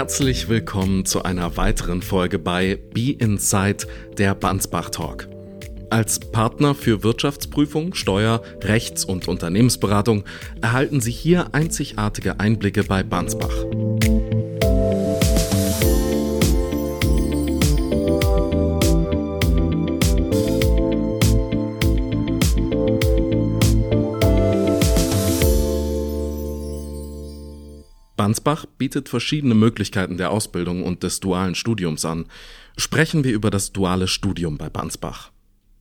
Herzlich willkommen zu einer weiteren Folge bei Be Inside, der Bansbach Talk. Als Partner für Wirtschaftsprüfung, Steuer, Rechts- und Unternehmensberatung erhalten Sie hier einzigartige Einblicke bei Bansbach. Bansbach bietet verschiedene Möglichkeiten der Ausbildung und des dualen Studiums an. Sprechen wir über das duale Studium bei Bansbach.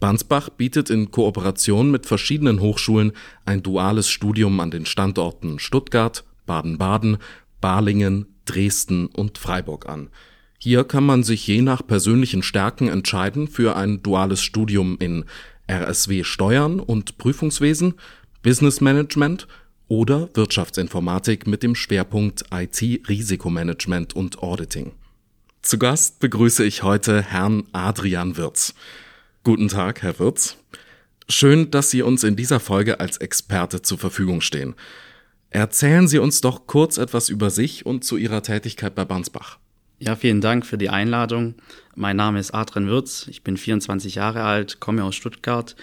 Bansbach bietet in Kooperation mit verschiedenen Hochschulen ein duales Studium an den Standorten Stuttgart, Baden-Baden, Balingen, Dresden und Freiburg an. Hier kann man sich je nach persönlichen Stärken entscheiden für ein duales Studium in RSW Steuern und Prüfungswesen, Business Management oder Wirtschaftsinformatik mit dem Schwerpunkt IT Risikomanagement und Auditing. Zu Gast begrüße ich heute Herrn Adrian Wirz. Guten Tag, Herr Wirz. Schön, dass Sie uns in dieser Folge als Experte zur Verfügung stehen. Erzählen Sie uns doch kurz etwas über sich und zu Ihrer Tätigkeit bei Bansbach. Ja, vielen Dank für die Einladung. Mein Name ist Adrian Wirz. Ich bin 24 Jahre alt, komme aus Stuttgart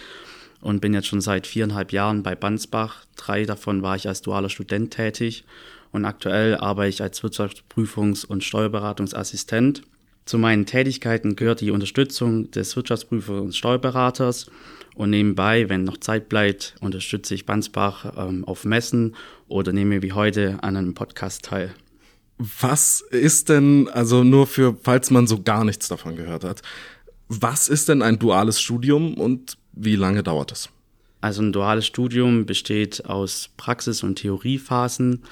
und bin jetzt schon seit viereinhalb Jahren bei Bansbach. Drei davon war ich als dualer Student tätig und aktuell arbeite ich als Wirtschaftsprüfungs- und Steuerberatungsassistent. Zu meinen Tätigkeiten gehört die Unterstützung des Wirtschaftsprüfers und Steuerberaters und nebenbei, wenn noch Zeit bleibt, unterstütze ich Bansbach ähm, auf Messen oder nehme wie heute an einem Podcast teil. Was ist denn, also nur für, falls man so gar nichts davon gehört hat, was ist denn ein duales Studium und wie lange dauert es? Also ein duales Studium besteht aus Praxis- und Theoriephasen.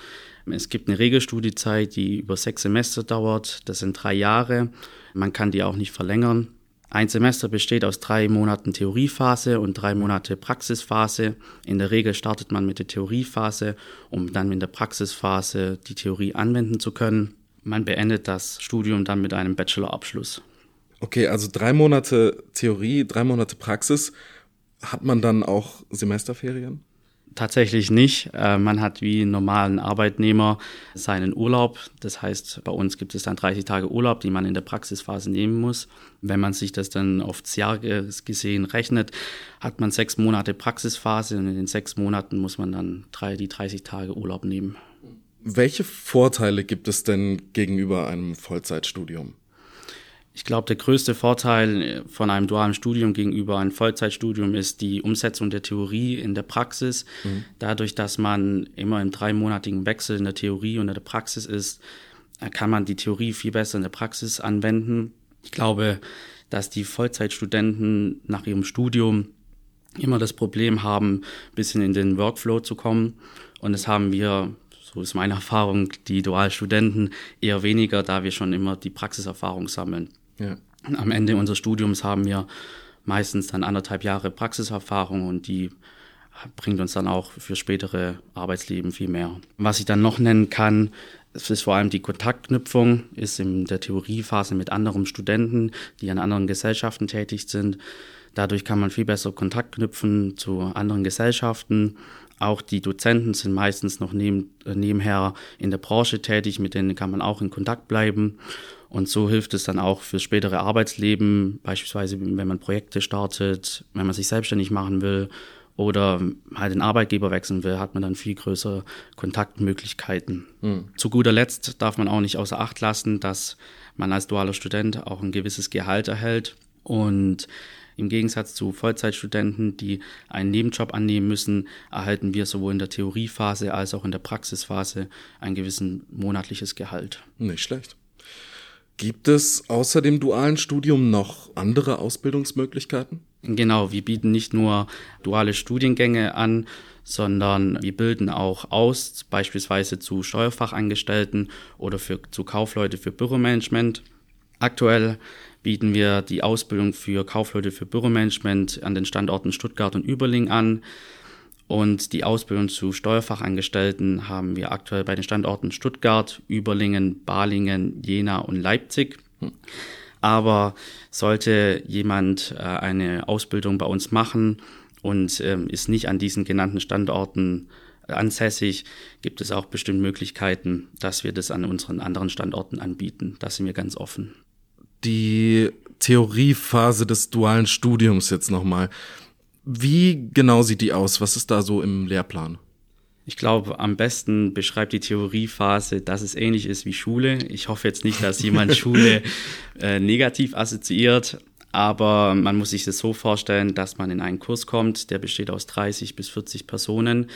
Es gibt eine Regelstudiezeit, die über sechs Semester dauert. Das sind drei Jahre. Man kann die auch nicht verlängern. Ein Semester besteht aus drei Monaten Theoriephase und drei Monate Praxisphase. In der Regel startet man mit der Theoriephase, um dann in der Praxisphase die Theorie anwenden zu können. Man beendet das Studium dann mit einem Bachelorabschluss. Okay, also drei Monate Theorie, drei Monate Praxis. Hat man dann auch Semesterferien? Tatsächlich nicht. Äh, man hat wie normalen Arbeitnehmer seinen Urlaub. Das heißt, bei uns gibt es dann 30 Tage Urlaub, die man in der Praxisphase nehmen muss. Wenn man sich das dann aufs Jahr gesehen rechnet, hat man sechs Monate Praxisphase und in den sechs Monaten muss man dann drei, die 30 Tage Urlaub nehmen. Welche Vorteile gibt es denn gegenüber einem Vollzeitstudium? Ich glaube, der größte Vorteil äh, von einem dualen Studium gegenüber einem Vollzeitstudium ist die Umsetzung der Theorie in der Praxis. Mhm. Dadurch, dass man immer im dreimonatigen Wechsel in der Theorie und in der Praxis ist, äh, kann man die Theorie viel besser in der Praxis anwenden. Ich glaube, dass die Vollzeitstudenten nach ihrem Studium immer das Problem haben, ein bisschen in den Workflow zu kommen. Und das haben wir so ist meine Erfahrung, die Dualstudenten eher weniger, da wir schon immer die Praxiserfahrung sammeln. Ja. Am Ende unseres Studiums haben wir meistens dann anderthalb Jahre Praxiserfahrung und die bringt uns dann auch für spätere Arbeitsleben viel mehr. Was ich dann noch nennen kann, ist vor allem die Kontaktknüpfung, ist in der Theoriephase mit anderen Studenten, die an anderen Gesellschaften tätig sind. Dadurch kann man viel besser Kontakt knüpfen zu anderen Gesellschaften. Auch die Dozenten sind meistens noch neben, äh, nebenher in der Branche tätig, mit denen kann man auch in Kontakt bleiben. Und so hilft es dann auch fürs spätere Arbeitsleben, beispielsweise wenn man Projekte startet, wenn man sich selbstständig machen will oder halt den Arbeitgeber wechseln will, hat man dann viel größere Kontaktmöglichkeiten. Mhm. Zu guter Letzt darf man auch nicht außer Acht lassen, dass man als dualer Student auch ein gewisses Gehalt erhält und im Gegensatz zu Vollzeitstudenten, die einen Nebenjob annehmen müssen, erhalten wir sowohl in der Theoriephase als auch in der Praxisphase ein gewissen monatliches Gehalt. Nicht schlecht. Gibt es außer dem dualen Studium noch andere Ausbildungsmöglichkeiten? Genau, wir bieten nicht nur duale Studiengänge an, sondern wir bilden auch aus, beispielsweise zu Steuerfachangestellten oder für, zu Kaufleute für Büromanagement. Aktuell bieten wir die Ausbildung für Kaufleute für Büromanagement an den Standorten Stuttgart und Überling an. Und die Ausbildung zu Steuerfachangestellten haben wir aktuell bei den Standorten Stuttgart, Überlingen, Balingen, Jena und Leipzig. Aber sollte jemand äh, eine Ausbildung bei uns machen und ähm, ist nicht an diesen genannten Standorten ansässig, gibt es auch bestimmt Möglichkeiten, dass wir das an unseren anderen Standorten anbieten. Da sind wir ganz offen. Die Theoriephase des dualen Studiums jetzt nochmal. Wie genau sieht die aus? Was ist da so im Lehrplan? Ich glaube, am besten beschreibt die Theoriephase, dass es ähnlich ist wie Schule. Ich hoffe jetzt nicht, dass jemand Schule äh, negativ assoziiert, aber man muss sich das so vorstellen, dass man in einen Kurs kommt, der besteht aus 30 bis 40 Personen.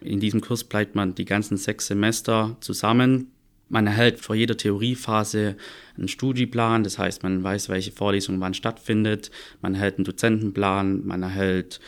In diesem Kurs bleibt man die ganzen sechs Semester zusammen. Man erhält vor jeder Theoriephase einen Studieplan, das heißt, man weiß, welche Vorlesung wann stattfindet. Man erhält einen Dozentenplan, man erhält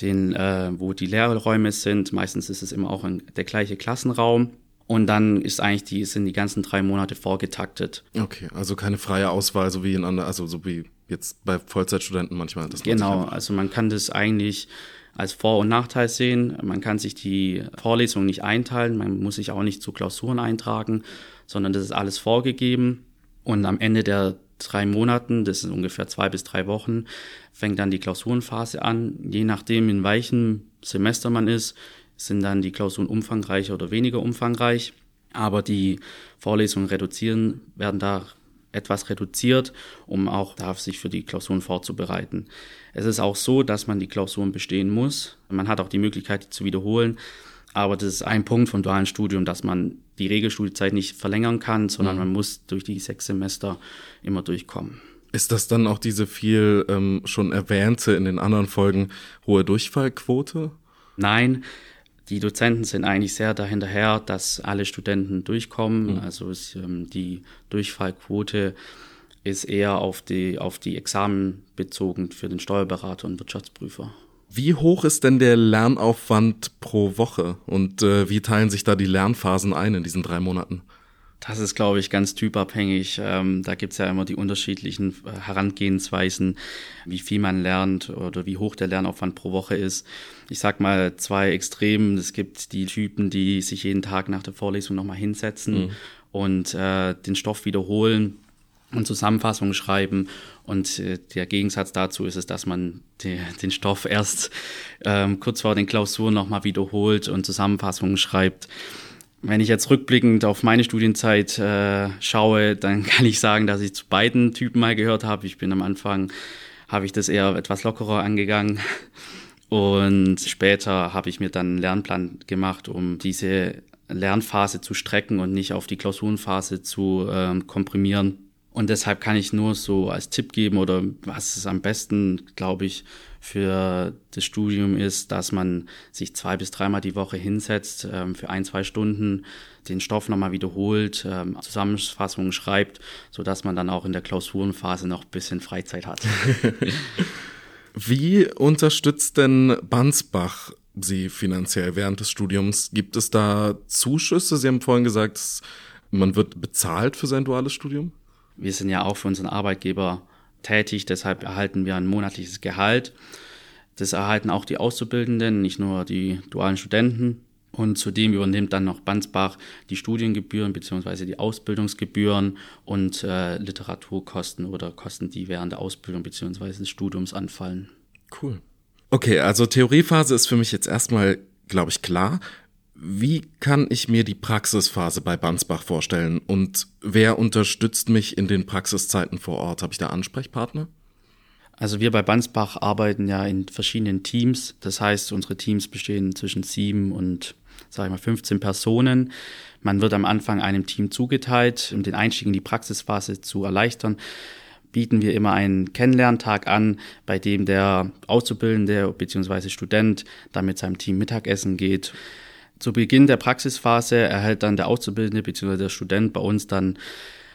den, äh, wo die Lehrräume sind. Meistens ist es immer auch ein, der gleiche Klassenraum. Und dann ist eigentlich die, sind die ganzen drei Monate vorgetaktet. Okay, also keine freie Auswahl, so wie in anderen, also so wie jetzt bei Vollzeitstudenten manchmal. Das genau, also man kann das eigentlich als Vor- und Nachteil sehen. Man kann sich die Vorlesung nicht einteilen, man muss sich auch nicht zu Klausuren eintragen, sondern das ist alles vorgegeben. Und am Ende der drei Monaten, das sind ungefähr zwei bis drei Wochen, fängt dann die Klausurenphase an. Je nachdem, in welchem Semester man ist, sind dann die Klausuren umfangreicher oder weniger umfangreich. Aber die Vorlesungen reduzieren, werden da etwas reduziert, um auch da sich für die Klausuren vorzubereiten. Es ist auch so, dass man die Klausuren bestehen muss. Man hat auch die Möglichkeit, die zu wiederholen. Aber das ist ein Punkt vom dualen Studium, dass man die Regelstudiezeit nicht verlängern kann, sondern mhm. man muss durch die sechs Semester immer durchkommen. Ist das dann auch diese viel ähm, schon erwähnte in den anderen Folgen hohe Durchfallquote? Nein, die Dozenten sind eigentlich sehr dahinterher, dass alle Studenten durchkommen. Mhm. Also ist, ähm, die Durchfallquote ist eher auf die, auf die Examen bezogen für den Steuerberater und Wirtschaftsprüfer. Wie hoch ist denn der Lernaufwand pro Woche und äh, wie teilen sich da die Lernphasen ein in diesen drei Monaten? Das ist, glaube ich, ganz typabhängig. Ähm, da gibt's ja immer die unterschiedlichen äh, Herangehensweisen, wie viel man lernt oder wie hoch der Lernaufwand pro Woche ist. Ich sag mal zwei Extremen. Es gibt die Typen, die sich jeden Tag nach der Vorlesung nochmal hinsetzen mhm. und äh, den Stoff wiederholen und Zusammenfassungen schreiben. Und äh, der Gegensatz dazu ist es, dass man die, den Stoff erst ähm, kurz vor den Klausuren nochmal wiederholt und Zusammenfassungen schreibt. Wenn ich jetzt rückblickend auf meine Studienzeit äh, schaue, dann kann ich sagen, dass ich zu beiden Typen mal gehört habe. Ich bin am Anfang, habe ich das eher etwas lockerer angegangen. Und später habe ich mir dann einen Lernplan gemacht, um diese Lernphase zu strecken und nicht auf die Klausurenphase zu äh, komprimieren. Und deshalb kann ich nur so als Tipp geben oder was es am besten, glaube ich, für das Studium ist, dass man sich zwei bis dreimal die Woche hinsetzt, ähm, für ein, zwei Stunden den Stoff nochmal wiederholt, ähm, Zusammenfassungen schreibt, so dass man dann auch in der Klausurenphase noch ein bisschen Freizeit hat. Wie unterstützt denn Bansbach Sie finanziell während des Studiums? Gibt es da Zuschüsse? Sie haben vorhin gesagt, man wird bezahlt für sein duales Studium? Wir sind ja auch für unseren Arbeitgeber tätig, deshalb erhalten wir ein monatliches Gehalt. Das erhalten auch die Auszubildenden, nicht nur die dualen Studenten. Und zudem übernimmt dann noch Bandsbach die Studiengebühren bzw. die Ausbildungsgebühren und äh, Literaturkosten oder Kosten, die während der Ausbildung bzw. des Studiums anfallen. Cool. Okay, also Theoriephase ist für mich jetzt erstmal, glaube ich, klar. Wie kann ich mir die Praxisphase bei Bansbach vorstellen und wer unterstützt mich in den Praxiszeiten vor Ort? Habe ich da Ansprechpartner? Also wir bei Bansbach arbeiten ja in verschiedenen Teams. Das heißt, unsere Teams bestehen zwischen sieben und, sage ich mal, 15 Personen. Man wird am Anfang einem Team zugeteilt, um den Einstieg in die Praxisphase zu erleichtern bieten wir immer einen Kennenlerntag an, bei dem der Auszubildende bzw. Student dann mit seinem Team Mittagessen geht. Zu Beginn der Praxisphase erhält dann der Auszubildende bzw. der Student bei uns dann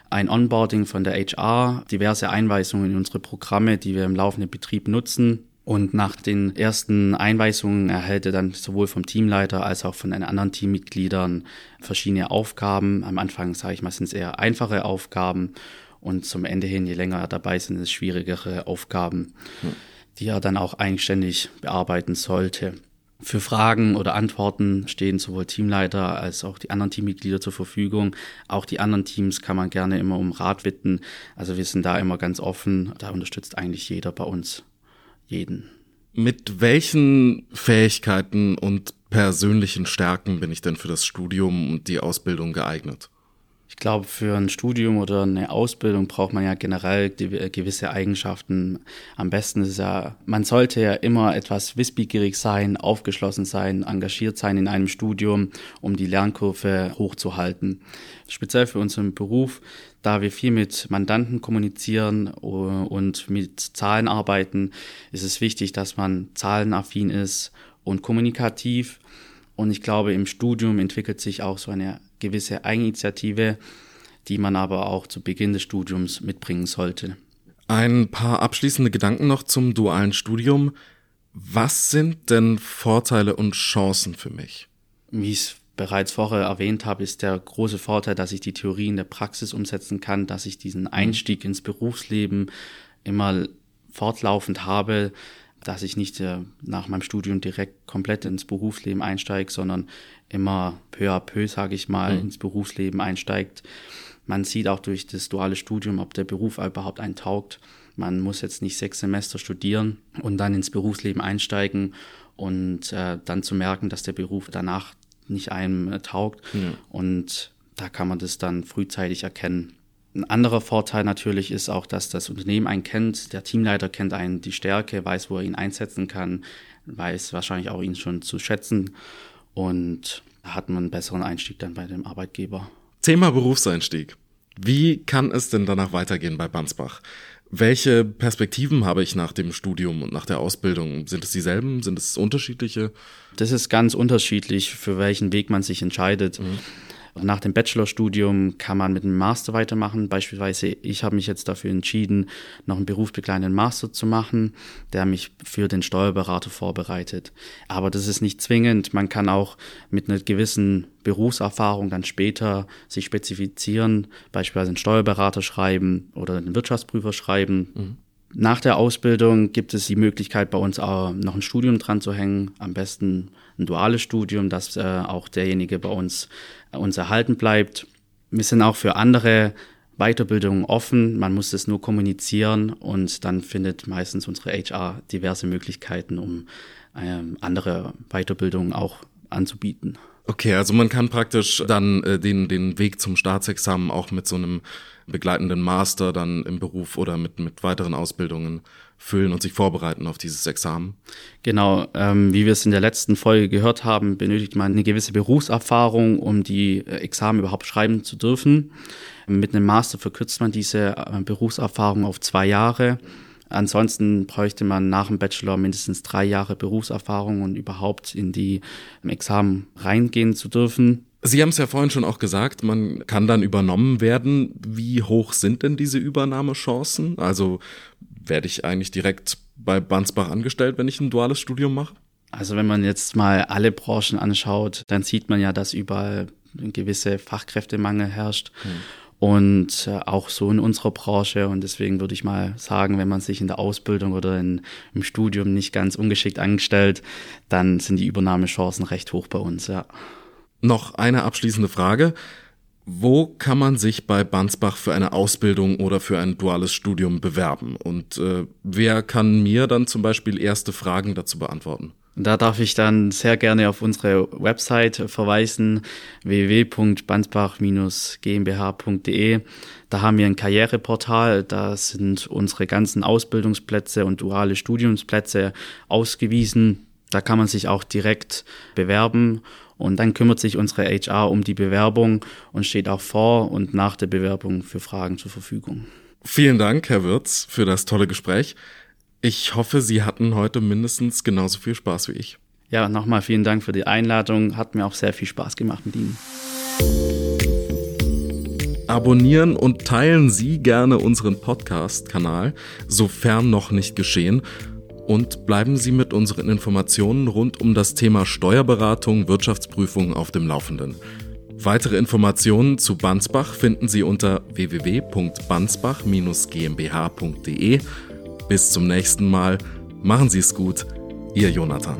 ein Onboarding von der HR, diverse Einweisungen in unsere Programme, die wir im laufenden Betrieb nutzen. Und nach den ersten Einweisungen erhält er dann sowohl vom Teamleiter als auch von den anderen Teammitgliedern verschiedene Aufgaben. Am Anfang, sage ich mal, sind es eher einfache Aufgaben und zum Ende hin, je länger er dabei ist, sind es schwierigere Aufgaben, die er dann auch eigenständig bearbeiten sollte. Für Fragen oder Antworten stehen sowohl Teamleiter als auch die anderen Teammitglieder zur Verfügung. Auch die anderen Teams kann man gerne immer um Rat bitten. Also wir sind da immer ganz offen. Da unterstützt eigentlich jeder bei uns jeden. Mit welchen Fähigkeiten und persönlichen Stärken bin ich denn für das Studium und die Ausbildung geeignet? Ich glaube, für ein Studium oder eine Ausbildung braucht man ja generell gewisse Eigenschaften. Am besten ist ja, man sollte ja immer etwas wissbegierig sein, aufgeschlossen sein, engagiert sein in einem Studium, um die Lernkurve hochzuhalten. Speziell für unseren Beruf, da wir viel mit Mandanten kommunizieren und mit Zahlen arbeiten, ist es wichtig, dass man zahlenaffin ist und kommunikativ. Und ich glaube, im Studium entwickelt sich auch so eine gewisse Eigeninitiative, die man aber auch zu Beginn des Studiums mitbringen sollte. Ein paar abschließende Gedanken noch zum dualen Studium. Was sind denn Vorteile und Chancen für mich? Wie ich es bereits vorher erwähnt habe, ist der große Vorteil, dass ich die Theorie in der Praxis umsetzen kann, dass ich diesen mhm. Einstieg ins Berufsleben immer fortlaufend habe, dass ich nicht äh, nach meinem Studium direkt komplett ins Berufsleben einsteige, sondern immer peu à peu, sage ich mal, mhm. ins Berufsleben einsteigt. Man sieht auch durch das duale Studium, ob der Beruf überhaupt einen taugt. Man muss jetzt nicht sechs Semester studieren und dann ins Berufsleben einsteigen und äh, dann zu merken, dass der Beruf danach nicht einem äh, taugt. Ja. Und da kann man das dann frühzeitig erkennen. Ein anderer Vorteil natürlich ist auch, dass das Unternehmen einen kennt, der Teamleiter kennt einen die Stärke, weiß, wo er ihn einsetzen kann, weiß wahrscheinlich auch ihn schon zu schätzen und hat man einen besseren Einstieg dann bei dem Arbeitgeber. Thema Berufseinstieg. Wie kann es denn danach weitergehen bei Bansbach? Welche Perspektiven habe ich nach dem Studium und nach der Ausbildung? Sind es dieselben? Sind es unterschiedliche? Das ist ganz unterschiedlich, für welchen Weg man sich entscheidet. Mhm. Nach dem Bachelorstudium kann man mit einem Master weitermachen. Beispielsweise, ich habe mich jetzt dafür entschieden, noch einen berufsbegleitenden Master zu machen, der mich für den Steuerberater vorbereitet. Aber das ist nicht zwingend. Man kann auch mit einer gewissen Berufserfahrung dann später sich spezifizieren, beispielsweise einen Steuerberater schreiben oder einen Wirtschaftsprüfer schreiben. Mhm. Nach der Ausbildung gibt es die Möglichkeit, bei uns auch noch ein Studium dran zu hängen. Am besten ein duales Studium, dass äh, auch derjenige bei uns äh, uns erhalten bleibt. Wir sind auch für andere Weiterbildungen offen. Man muss es nur kommunizieren und dann findet meistens unsere HR diverse Möglichkeiten, um ähm, andere Weiterbildungen auch anzubieten. Okay, also man kann praktisch dann äh, den, den Weg zum Staatsexamen auch mit so einem begleitenden Master dann im Beruf oder mit, mit weiteren Ausbildungen füllen und sich vorbereiten auf dieses Examen. Genau, ähm, wie wir es in der letzten Folge gehört haben, benötigt man eine gewisse Berufserfahrung, um die äh, Examen überhaupt schreiben zu dürfen. Mit einem Master verkürzt man diese äh, Berufserfahrung auf zwei Jahre. Ansonsten bräuchte man nach dem Bachelor mindestens drei Jahre Berufserfahrung und überhaupt in die Examen reingehen zu dürfen. Sie haben es ja vorhin schon auch gesagt, man kann dann übernommen werden. Wie hoch sind denn diese Übernahmechancen? Also werde ich eigentlich direkt bei Bansbach angestellt, wenn ich ein duales Studium mache? Also wenn man jetzt mal alle Branchen anschaut, dann sieht man ja, dass überall ein gewisser Fachkräftemangel herrscht. Hm und äh, auch so in unserer Branche. Und deswegen würde ich mal sagen, wenn man sich in der Ausbildung oder in, im Studium nicht ganz ungeschickt angestellt, dann sind die Übernahmechancen recht hoch bei uns, ja. Noch eine abschließende Frage. Wo kann man sich bei Bansbach für eine Ausbildung oder für ein duales Studium bewerben? Und äh, wer kann mir dann zum Beispiel erste Fragen dazu beantworten? Da darf ich dann sehr gerne auf unsere Website verweisen, www.bansbach-gmbh.de. Da haben wir ein Karriereportal, da sind unsere ganzen Ausbildungsplätze und duale Studiumsplätze ausgewiesen. Da kann man sich auch direkt bewerben und dann kümmert sich unsere HR um die Bewerbung und steht auch vor und nach der Bewerbung für Fragen zur Verfügung. Vielen Dank, Herr Wirz, für das tolle Gespräch. Ich hoffe, Sie hatten heute mindestens genauso viel Spaß wie ich. Ja, nochmal vielen Dank für die Einladung. Hat mir auch sehr viel Spaß gemacht mit Ihnen. Abonnieren und teilen Sie gerne unseren Podcast-Kanal, sofern noch nicht geschehen. Und bleiben Sie mit unseren Informationen rund um das Thema Steuerberatung, Wirtschaftsprüfung auf dem Laufenden. Weitere Informationen zu Bansbach finden Sie unter www.bansbach-gmbh.de bis zum nächsten Mal. Machen Sie es gut. Ihr Jonathan.